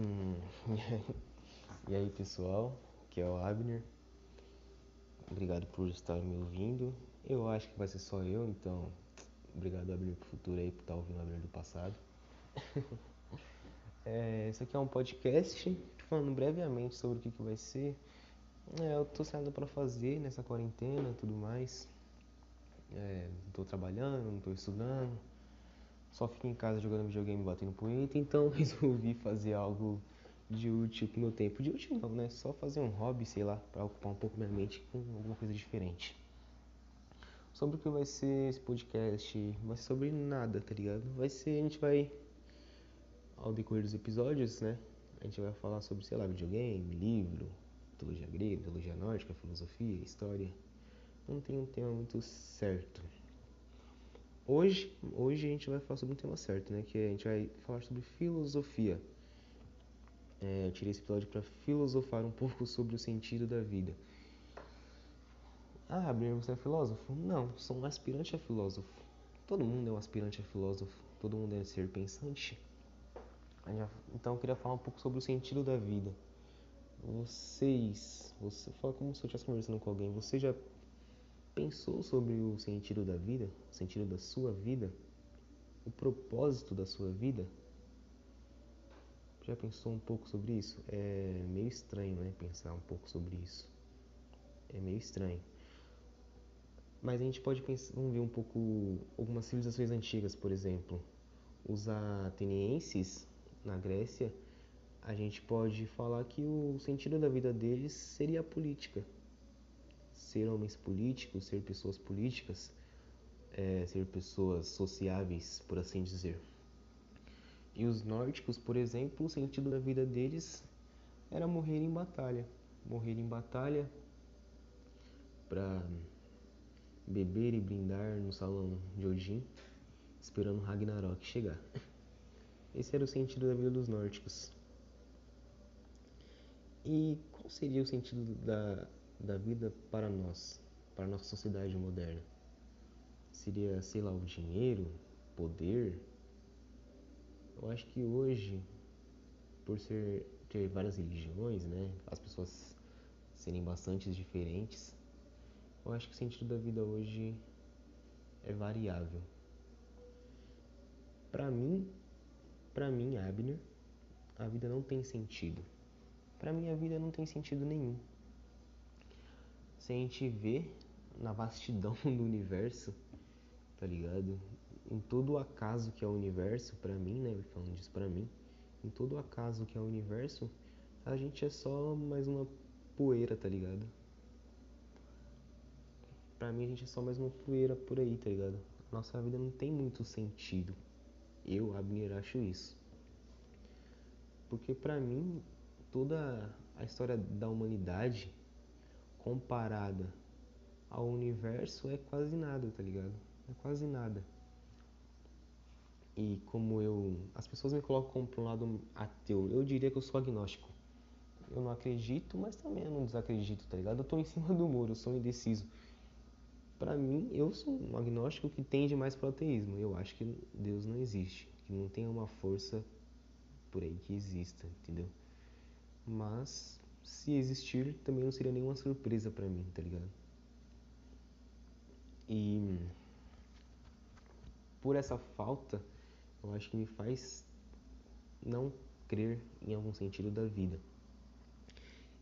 E aí pessoal, que é o Abner. Obrigado por estar me ouvindo. Eu acho que vai ser só eu, então obrigado Abner pro futuro aí por estar ouvindo o Abner do passado. é, esse aqui é um podcast falando brevemente sobre o que, que vai ser. É, eu tô sem nada pra fazer nessa quarentena tudo mais. É, não tô trabalhando, não tô estudando só fico em casa jogando videogame batendo punheta, então resolvi fazer algo de útil pro meu tempo. De útil não, né? Só fazer um hobby, sei lá, para ocupar um pouco minha mente com alguma coisa diferente. Sobre o que vai ser esse podcast, vai ser sobre nada, tá ligado? Vai ser, a gente vai, ao decorrer dos episódios, né? A gente vai falar sobre, sei lá, videogame, livro, mitologia grega, mitologia nórdica, filosofia, história. Não tem um tema muito certo. Hoje, hoje a gente vai falar sobre um tema certo, né? Que a gente vai falar sobre filosofia. É, eu tirei esse episódio para filosofar um pouco sobre o sentido da vida. Ah, Abner, você é filósofo? Não, sou um aspirante a filósofo. Todo mundo é um aspirante a filósofo. Todo mundo deve ser pensante. Então eu queria falar um pouco sobre o sentido da vida. Vocês, você fala como se eu estivesse conversando com alguém. Você já pensou sobre o sentido da vida, o sentido da sua vida, o propósito da sua vida? Já pensou um pouco sobre isso? É meio estranho, né? Pensar um pouco sobre isso. É meio estranho. Mas a gente pode pensar, vamos ver um pouco algumas civilizações antigas, por exemplo. Os atenienses na Grécia, a gente pode falar que o sentido da vida deles seria a política ser homens políticos, ser pessoas políticas, é, ser pessoas sociáveis, por assim dizer. E os nórdicos, por exemplo, o sentido da vida deles era morrer em batalha. Morrer em batalha para beber e brindar no salão de Odin, esperando Ragnarok chegar. Esse era o sentido da vida dos nórdicos. E qual seria o sentido da da vida para nós, para nossa sociedade moderna? Seria, sei lá, o dinheiro, poder? Eu acho que hoje, por ser ter várias religiões, né, as pessoas serem bastante diferentes, eu acho que o sentido da vida hoje é variável. Para mim, para mim, Abner, a vida não tem sentido. Para mim a vida não tem sentido nenhum se a gente vê na vastidão do universo, tá ligado? Em todo o acaso que é o universo, para mim, né? Falando disso pra mim, em todo o acaso que é o universo, a gente é só mais uma poeira, tá ligado? Pra mim, a gente é só mais uma poeira por aí, tá ligado? Nossa vida não tem muito sentido. Eu, Abner, acho isso. Porque pra mim, toda a história da humanidade comparada ao universo é quase nada, tá ligado? É quase nada. E como eu. As pessoas me colocam para um lado ateu. Eu diria que eu sou agnóstico. Eu não acredito, mas também eu não desacredito, tá ligado? Eu tô em cima do muro, eu sou indeciso. Para mim, eu sou um agnóstico que tende mais para o ateísmo. Eu acho que Deus não existe, que não tem uma força por aí que exista, entendeu? Mas se existir, também não seria nenhuma surpresa para mim, tá ligado? E por essa falta, eu acho que me faz não crer em algum sentido da vida.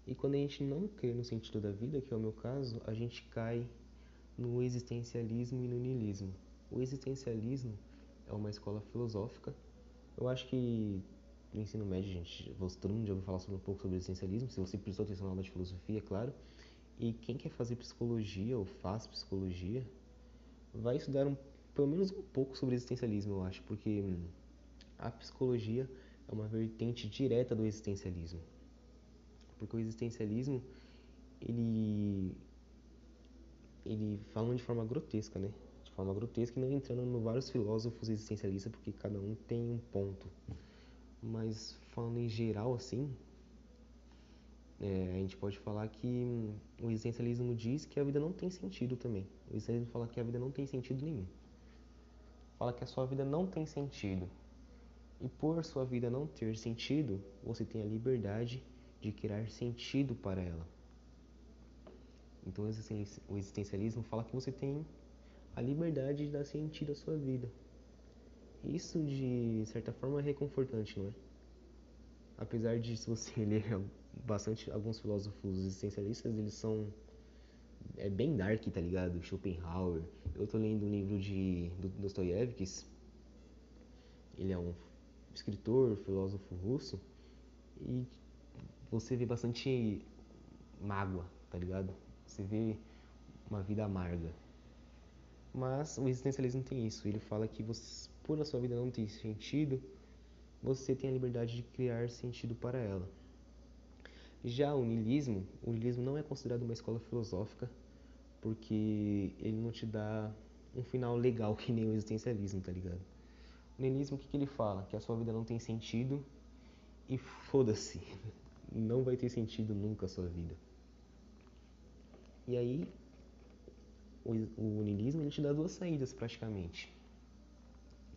E quando a gente não crê no sentido da vida, que é o meu caso, a gente cai no existencialismo e no niilismo. O existencialismo é uma escola filosófica. Eu acho que no ensino médio, gente, todo mundo já ouviu falar sobre, um pouco sobre existencialismo, se você prestou atenção na aula de filosofia, é claro. E quem quer fazer psicologia ou faz psicologia, vai estudar um, pelo menos um pouco sobre existencialismo, eu acho, porque hum, a psicologia é uma vertente direta do existencialismo. Porque o existencialismo, ele ele falando de forma grotesca, né? De forma grotesca e não entrando no vários filósofos existencialistas, porque cada um tem um ponto mas falando em geral assim, é, a gente pode falar que o existencialismo diz que a vida não tem sentido também. O existencialismo fala que a vida não tem sentido nenhum. Fala que a sua vida não tem sentido. E por sua vida não ter sentido, você tem a liberdade de criar sentido para ela. Então o existencialismo fala que você tem a liberdade de dar sentido à sua vida. Isso de certa forma é reconfortante, não é? Apesar de se você ler bastante alguns filósofos existencialistas, eles são é bem dark, tá ligado? Schopenhauer. Eu tô lendo um livro de Dostoiévski. Ele é um escritor, filósofo russo e você vê bastante mágoa, tá ligado? Você vê uma vida amarga. Mas o existencialismo tem isso. Ele fala que você, por a sua vida não ter sentido, você tem a liberdade de criar sentido para ela. Já o niilismo, o niilismo não é considerado uma escola filosófica porque ele não te dá um final legal que nem o existencialismo, tá ligado? O niilismo, o que, que ele fala? Que a sua vida não tem sentido e foda-se, não vai ter sentido nunca a sua vida. E aí, o, o niilismo ele te dá duas saídas praticamente.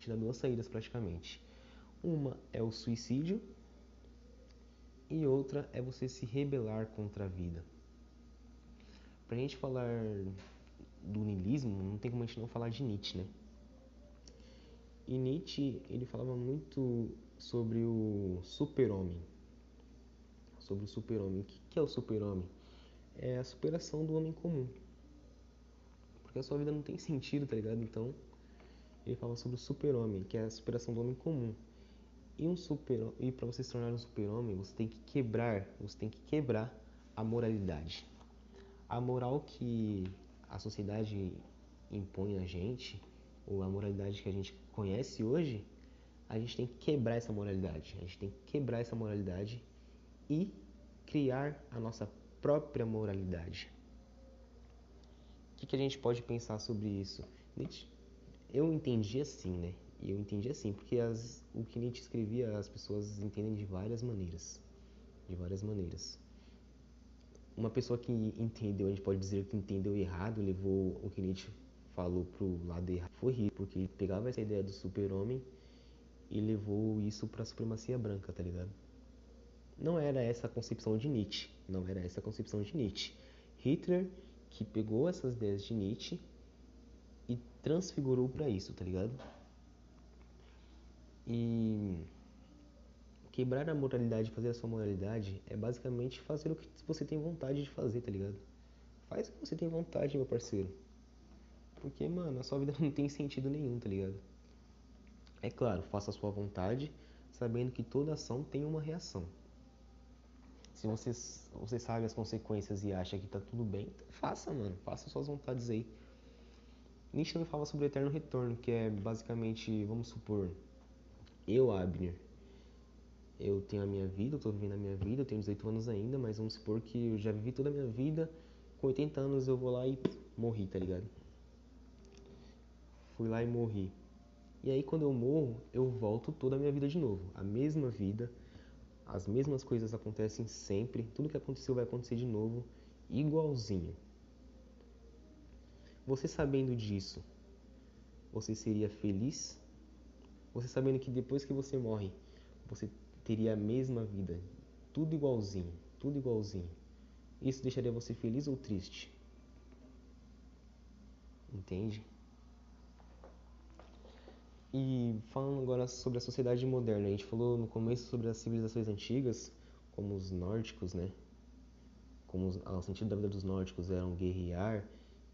Dá duas saídas praticamente. Uma é o suicídio e outra é você se rebelar contra a vida. Pra gente falar do niilismo, não tem como a gente não falar de Nietzsche, né? E Nietzsche, ele falava muito sobre o super-homem. Sobre o super-homem. O que é o super-homem? É a superação do homem comum. Porque a sua vida não tem sentido, tá ligado? Então, ele fala sobre o super-homem, que é a superação do homem comum. E um super e para você se tornar um super-homem, você tem que quebrar, você tem que quebrar a moralidade. A moral que a sociedade impõe a gente, ou a moralidade que a gente conhece hoje, a gente tem que quebrar essa moralidade. A gente tem que quebrar essa moralidade e criar a nossa própria moralidade. O que, que a gente pode pensar sobre isso? Eu entendi assim, né? E eu entendi assim, porque as, o que Nietzsche escrevia as pessoas entendem de várias maneiras. De várias maneiras. Uma pessoa que entendeu, a gente pode dizer que entendeu errado, levou o que Nietzsche falou pro lado errado, foi rir, porque ele pegava essa ideia do super-homem e levou isso para a supremacia branca, tá ligado? Não era essa a concepção de Nietzsche, não era essa a concepção de Nietzsche. Hitler que pegou essas ideias de Nietzsche transfigurou para isso, tá ligado? E quebrar a moralidade, fazer a sua moralidade, é basicamente fazer o que você tem vontade de fazer, tá ligado? Faz o que você tem vontade, meu parceiro. Porque, mano, a sua vida não tem sentido nenhum, tá ligado? É claro, faça a sua vontade, sabendo que toda ação tem uma reação. Se você, você sabe as consequências e acha que tá tudo bem, faça, mano. Faça suas vontades aí. Nietzsche também fala sobre o eterno retorno, que é basicamente, vamos supor, eu, Abner, eu tenho a minha vida, eu tô vivendo a minha vida, eu tenho 18 anos ainda, mas vamos supor que eu já vivi toda a minha vida, com 80 anos eu vou lá e morri, tá ligado? Fui lá e morri. E aí quando eu morro, eu volto toda a minha vida de novo. A mesma vida, as mesmas coisas acontecem sempre, tudo que aconteceu vai acontecer de novo, igualzinho. Você sabendo disso, você seria feliz você sabendo que depois que você morre, você teria a mesma vida, tudo igualzinho, tudo igualzinho. Isso deixaria você feliz ou triste? Entende? E falando agora sobre a sociedade moderna, a gente falou no começo sobre as civilizações antigas, como os nórdicos, né? Como o sentido da vida dos nórdicos eram guerrear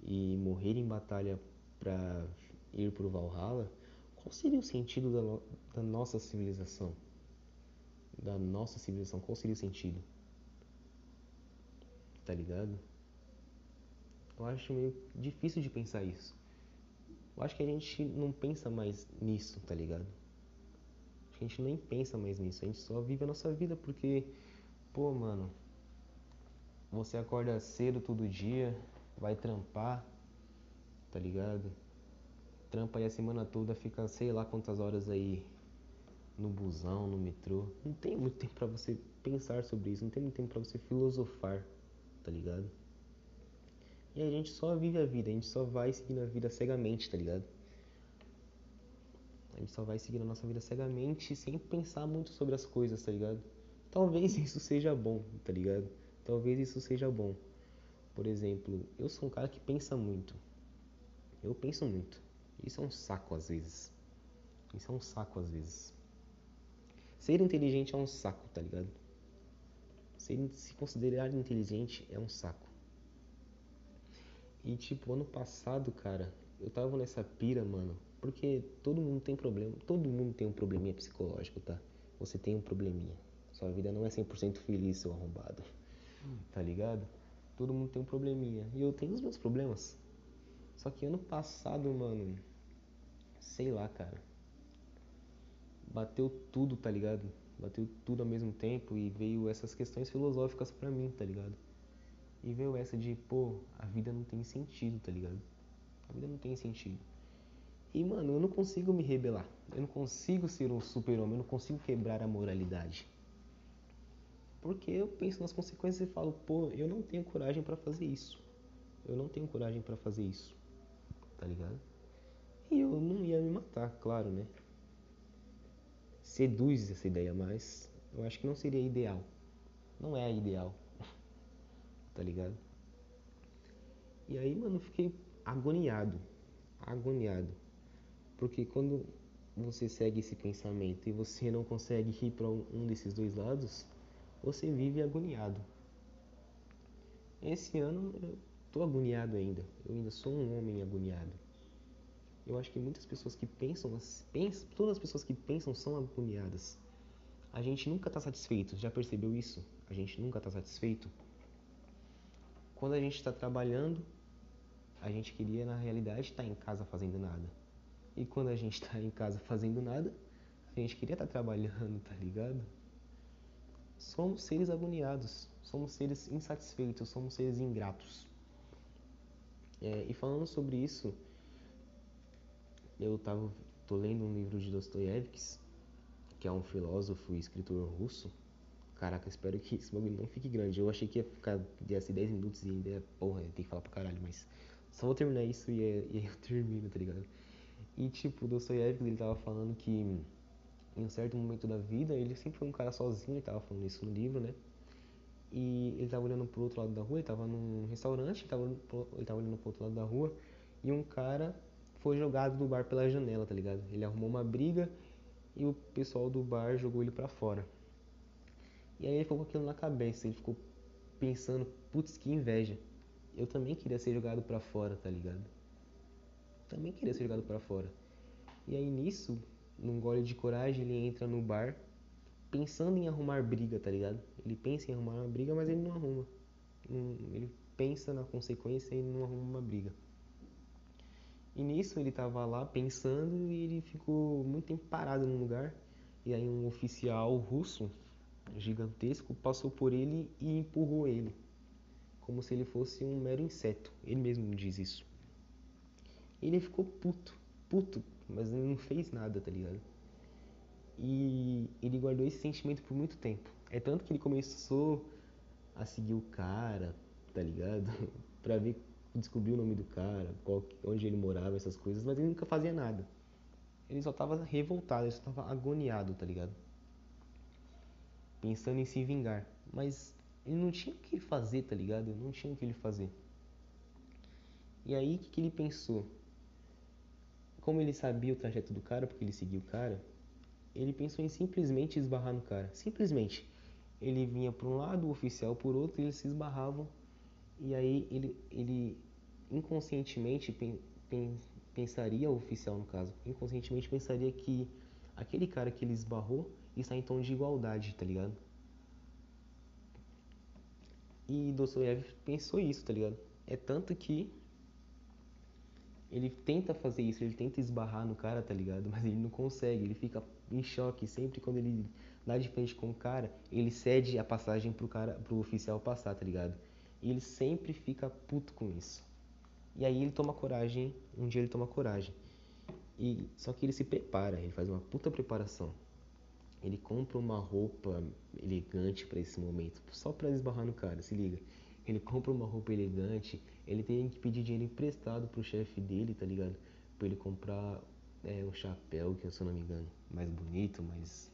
e morrer em batalha para ir para o Valhalla. Qual seria o sentido da, no, da nossa civilização? Da nossa civilização, qual seria o sentido? Tá ligado? Eu acho meio difícil de pensar isso. Eu acho que a gente não pensa mais nisso, tá ligado? A gente nem pensa mais nisso. A gente só vive a nossa vida porque, pô, mano, você acorda cedo todo dia, vai trampar, tá ligado? trampa aí a semana toda, fica sei lá quantas horas aí no busão, no metrô. Não tem muito tempo para você pensar sobre isso, não tem muito tempo para você filosofar, tá ligado? E a gente só vive a vida, a gente só vai seguindo a vida cegamente, tá ligado? A gente só vai seguir a nossa vida cegamente, sem pensar muito sobre as coisas, tá ligado? Talvez isso seja bom, tá ligado? Talvez isso seja bom. Por exemplo, eu sou um cara que pensa muito. Eu penso muito. Isso é um saco às vezes. Isso é um saco às vezes. Ser inteligente é um saco, tá ligado? Ser, se considerar inteligente é um saco. E tipo, ano passado, cara, eu tava nessa pira, mano, porque todo mundo tem problema, todo mundo tem um probleminha psicológico, tá? Você tem um probleminha. Sua vida não é 100% feliz, seu arrombado. Tá ligado? Todo mundo tem um probleminha. E eu tenho os meus problemas. Só que ano passado, mano, sei lá, cara. Bateu tudo, tá ligado? Bateu tudo ao mesmo tempo e veio essas questões filosóficas pra mim, tá ligado? E veio essa de, pô, a vida não tem sentido, tá ligado? A vida não tem sentido. E, mano, eu não consigo me rebelar. Eu não consigo ser um super-homem. Eu não consigo quebrar a moralidade. Porque eu penso nas consequências e falo, pô, eu não tenho coragem para fazer isso. Eu não tenho coragem para fazer isso. Tá ligado? E eu não ia me matar, claro, né? Seduz essa ideia, mas eu acho que não seria ideal. Não é ideal. tá ligado? E aí, mano, fiquei agoniado. Agoniado. Porque quando você segue esse pensamento e você não consegue ir para um desses dois lados, você vive agoniado. Esse ano eu tô agoniado ainda. Eu ainda sou um homem agoniado. Eu acho que muitas pessoas que pensam, pensam todas as pessoas que pensam são agoniadas. A gente nunca está satisfeito. Já percebeu isso? A gente nunca está satisfeito. Quando a gente está trabalhando, a gente queria na realidade estar tá em casa fazendo nada. E quando a gente está em casa fazendo nada, a gente queria estar tá trabalhando, tá ligado? Somos seres agoniados, somos seres insatisfeitos, somos seres ingratos. É, e falando sobre isso, eu tava, tô lendo um livro de Dostoiévski, que é um filósofo e escritor russo. Caraca, espero que esse bagulho não fique grande. Eu achei que ia ficar ser 10 minutos e ainda, porra, tem que falar pra caralho, mas só vou terminar isso e, e aí eu termino, tá ligado? E tipo, Dostoiévski ele tava falando que em um certo momento da vida, ele sempre foi um cara sozinho, ele estava falando isso no livro, né? E ele estava olhando pro outro lado da rua, ele estava num restaurante, ele estava olhando pro outro lado da rua, e um cara foi jogado do bar pela janela, tá ligado? Ele arrumou uma briga e o pessoal do bar jogou ele para fora. E aí ele ficou com aquilo na cabeça, ele ficou pensando, putz, que inveja. Eu também queria ser jogado para fora, tá ligado? Também queria ser jogado para fora. E aí nisso, num gole de coragem, ele entra no bar pensando em arrumar briga, tá ligado? Ele pensa em arrumar uma briga, mas ele não arruma. Ele pensa na consequência e não arruma uma briga. E nisso ele tava lá pensando e ele ficou muito tempo parado num lugar. E aí um oficial russo gigantesco passou por ele e empurrou ele, como se ele fosse um mero inseto. Ele mesmo diz isso. Ele ficou puto, puto mas ele não fez nada, tá ligado? E ele guardou esse sentimento por muito tempo. É tanto que ele começou a seguir o cara, tá ligado? pra ver, descobrir o nome do cara, qual, onde ele morava, essas coisas, mas ele nunca fazia nada. Ele só tava revoltado, ele só tava agoniado, tá ligado? Pensando em se vingar. Mas ele não tinha o que fazer, tá ligado? Não tinha o que ele fazer. E aí, o que, que ele pensou? Como ele sabia o trajeto do cara, porque ele seguia o cara, ele pensou em simplesmente esbarrar no cara. Simplesmente. Ele vinha por um lado, o oficial por outro, e eles se esbarravam. E aí ele, ele inconscientemente pen, pen, pensaria, o oficial no caso, inconscientemente pensaria que aquele cara que ele esbarrou está em tom de igualdade, tá ligado? E Dostoiévski pensou isso, tá ligado? É tanto que ele tenta fazer isso, ele tenta esbarrar no cara, tá ligado? Mas ele não consegue, ele fica em choque sempre quando ele dá de frente com o cara, ele cede a passagem pro cara, pro oficial passar, tá ligado? E ele sempre fica puto com isso. E aí ele toma coragem, um dia ele toma coragem. E só que ele se prepara, ele faz uma puta preparação. Ele compra uma roupa elegante para esse momento, só para esbarrar no cara, se liga. Ele compra uma roupa elegante, ele tem que pedir dinheiro emprestado pro chefe dele, tá ligado? Pra ele comprar é, um chapéu, que se eu não me engano, mais bonito, mais,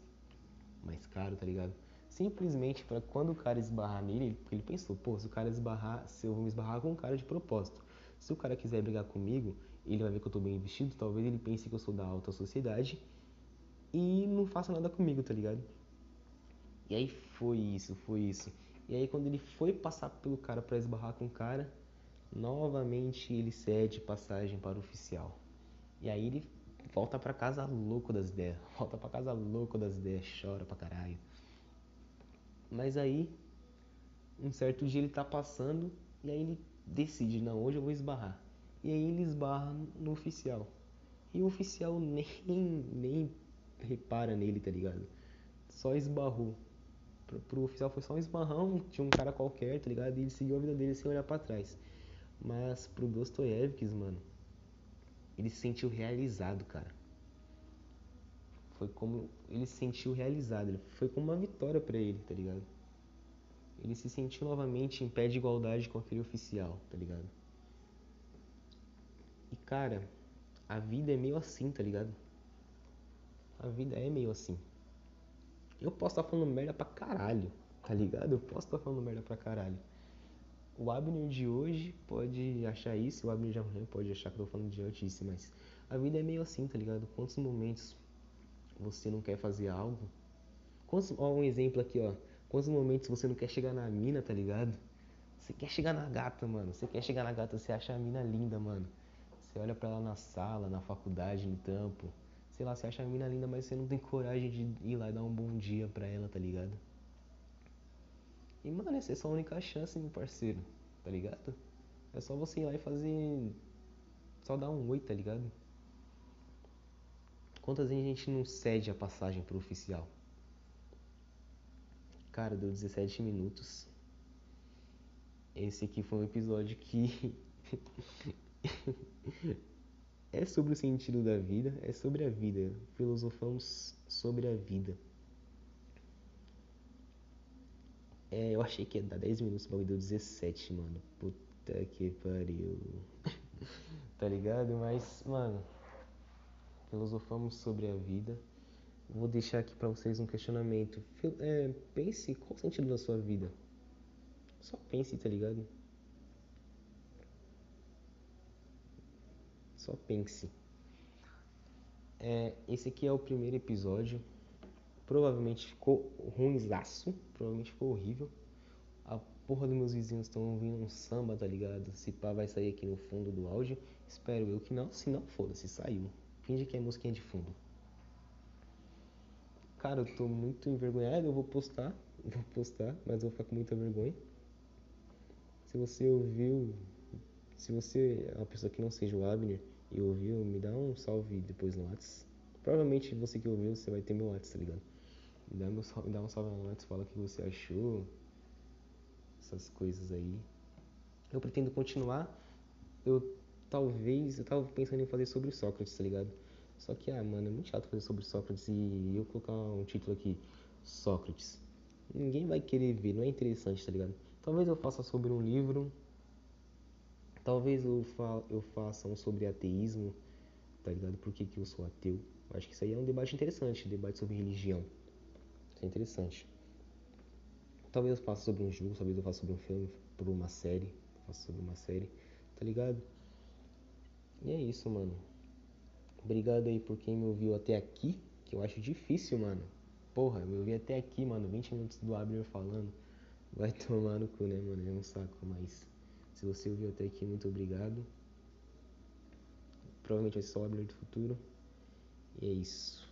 mais caro, tá ligado? Simplesmente para quando o cara esbarrar nele, porque ele pensou, pô, se o cara esbarrar, se eu vou me esbarrar com um cara de propósito. Se o cara quiser brigar comigo, ele vai ver que eu tô bem vestido, talvez ele pense que eu sou da alta sociedade e não faça nada comigo, tá ligado? E aí foi isso, foi isso. E aí quando ele foi passar pelo cara para esbarrar com o cara, novamente ele cede passagem para o oficial. E aí ele volta para casa louco das ideias, volta para casa louco das ideias, chora pra caralho. Mas aí um certo dia ele tá passando e aí ele decide, não, hoje eu vou esbarrar. E aí ele esbarra no oficial. E o oficial nem nem repara nele, tá ligado? Só esbarrou pro, pro oficial foi só um esbarrão, tinha um cara qualquer, tá ligado? E ele seguiu a vida dele sem olhar para trás. Mas pro Dostoiévski, mano, ele se sentiu realizado, cara. Foi como ele se sentiu realizado, foi como uma vitória para ele, tá ligado? Ele se sentiu novamente em pé de igualdade com aquele oficial, tá ligado? E cara, a vida é meio assim, tá ligado? A vida é meio assim. Eu posso estar falando merda pra caralho, tá ligado? Eu posso estar falando merda pra caralho. O Abner de hoje pode achar isso, o Abner de amanhã pode achar que eu tô falando de idiotice, mas a vida é meio assim, tá ligado? Quantos momentos você não quer fazer algo? Quantos, ó, um exemplo aqui, ó. Quantos momentos você não quer chegar na mina, tá ligado? Você quer chegar na gata, mano. Você quer chegar na gata, você acha a mina linda, mano. Você olha pra ela na sala, na faculdade, no trampo sei lá, você acha a mina linda, mas você não tem coragem de ir lá e dar um bom dia pra ela, tá ligado? E, mano, essa é a sua única chance, meu parceiro, tá ligado? É só você ir lá e fazer. Só dar um oi, tá ligado? Quantas vezes a gente não cede a passagem pro oficial? Cara, deu 17 minutos. Esse aqui foi um episódio que é sobre o sentido da vida, é sobre a vida. Filosofamos sobre a vida. É, eu achei que ia dar 10 minutos, mas deu 17, mano. Puta que pariu. tá ligado? Mas, mano, filosofamos sobre a vida. Vou deixar aqui para vocês um questionamento. É, pense qual o sentido da sua vida. Só pense, tá ligado? Só pense. É, esse aqui é o primeiro episódio. Provavelmente ficou ruimzaço. Provavelmente ficou horrível. A porra dos meus vizinhos estão ouvindo um samba, tá ligado? Se pá vai sair aqui no fundo do áudio. Espero eu que não. Se não, foda-se, saiu. Finge que é musiquinha de fundo. Cara, eu tô muito envergonhado. Eu vou postar. Vou postar, mas eu vou ficar com muita vergonha. Se você ouviu. Se você é uma pessoa que não seja o Abner e ouviu, me dá um salve depois no Whats. Provavelmente você que ouviu, você vai ter meu Whats, tá ligado? Me dá, meu me dá um salve no Whats, fala o que você achou. Essas coisas aí. Eu pretendo continuar. Eu talvez, eu tava pensando em fazer sobre Sócrates, tá ligado? Só que, ah, mano, é muito chato fazer sobre Sócrates e eu colocar um título aqui, Sócrates. Ninguém vai querer ver, não é interessante, tá ligado? Talvez eu faça sobre um livro Talvez eu, fa eu faça um sobre ateísmo, tá ligado? Por que, que eu sou ateu? Acho que isso aí é um debate interessante, debate sobre religião. Isso é interessante. Talvez eu faça sobre um jogo, talvez eu faça sobre um filme, por uma série, faça sobre uma série, tá ligado? E é isso, mano. Obrigado aí por quem me ouviu até aqui, que eu acho difícil, mano. Porra, eu me ouvi até aqui, mano, 20 minutos do Abner falando. Vai tomar no cu, né, mano? É um saco, mas se você ouviu até aqui, muito obrigado. Provavelmente vai ser só o do futuro. E é isso.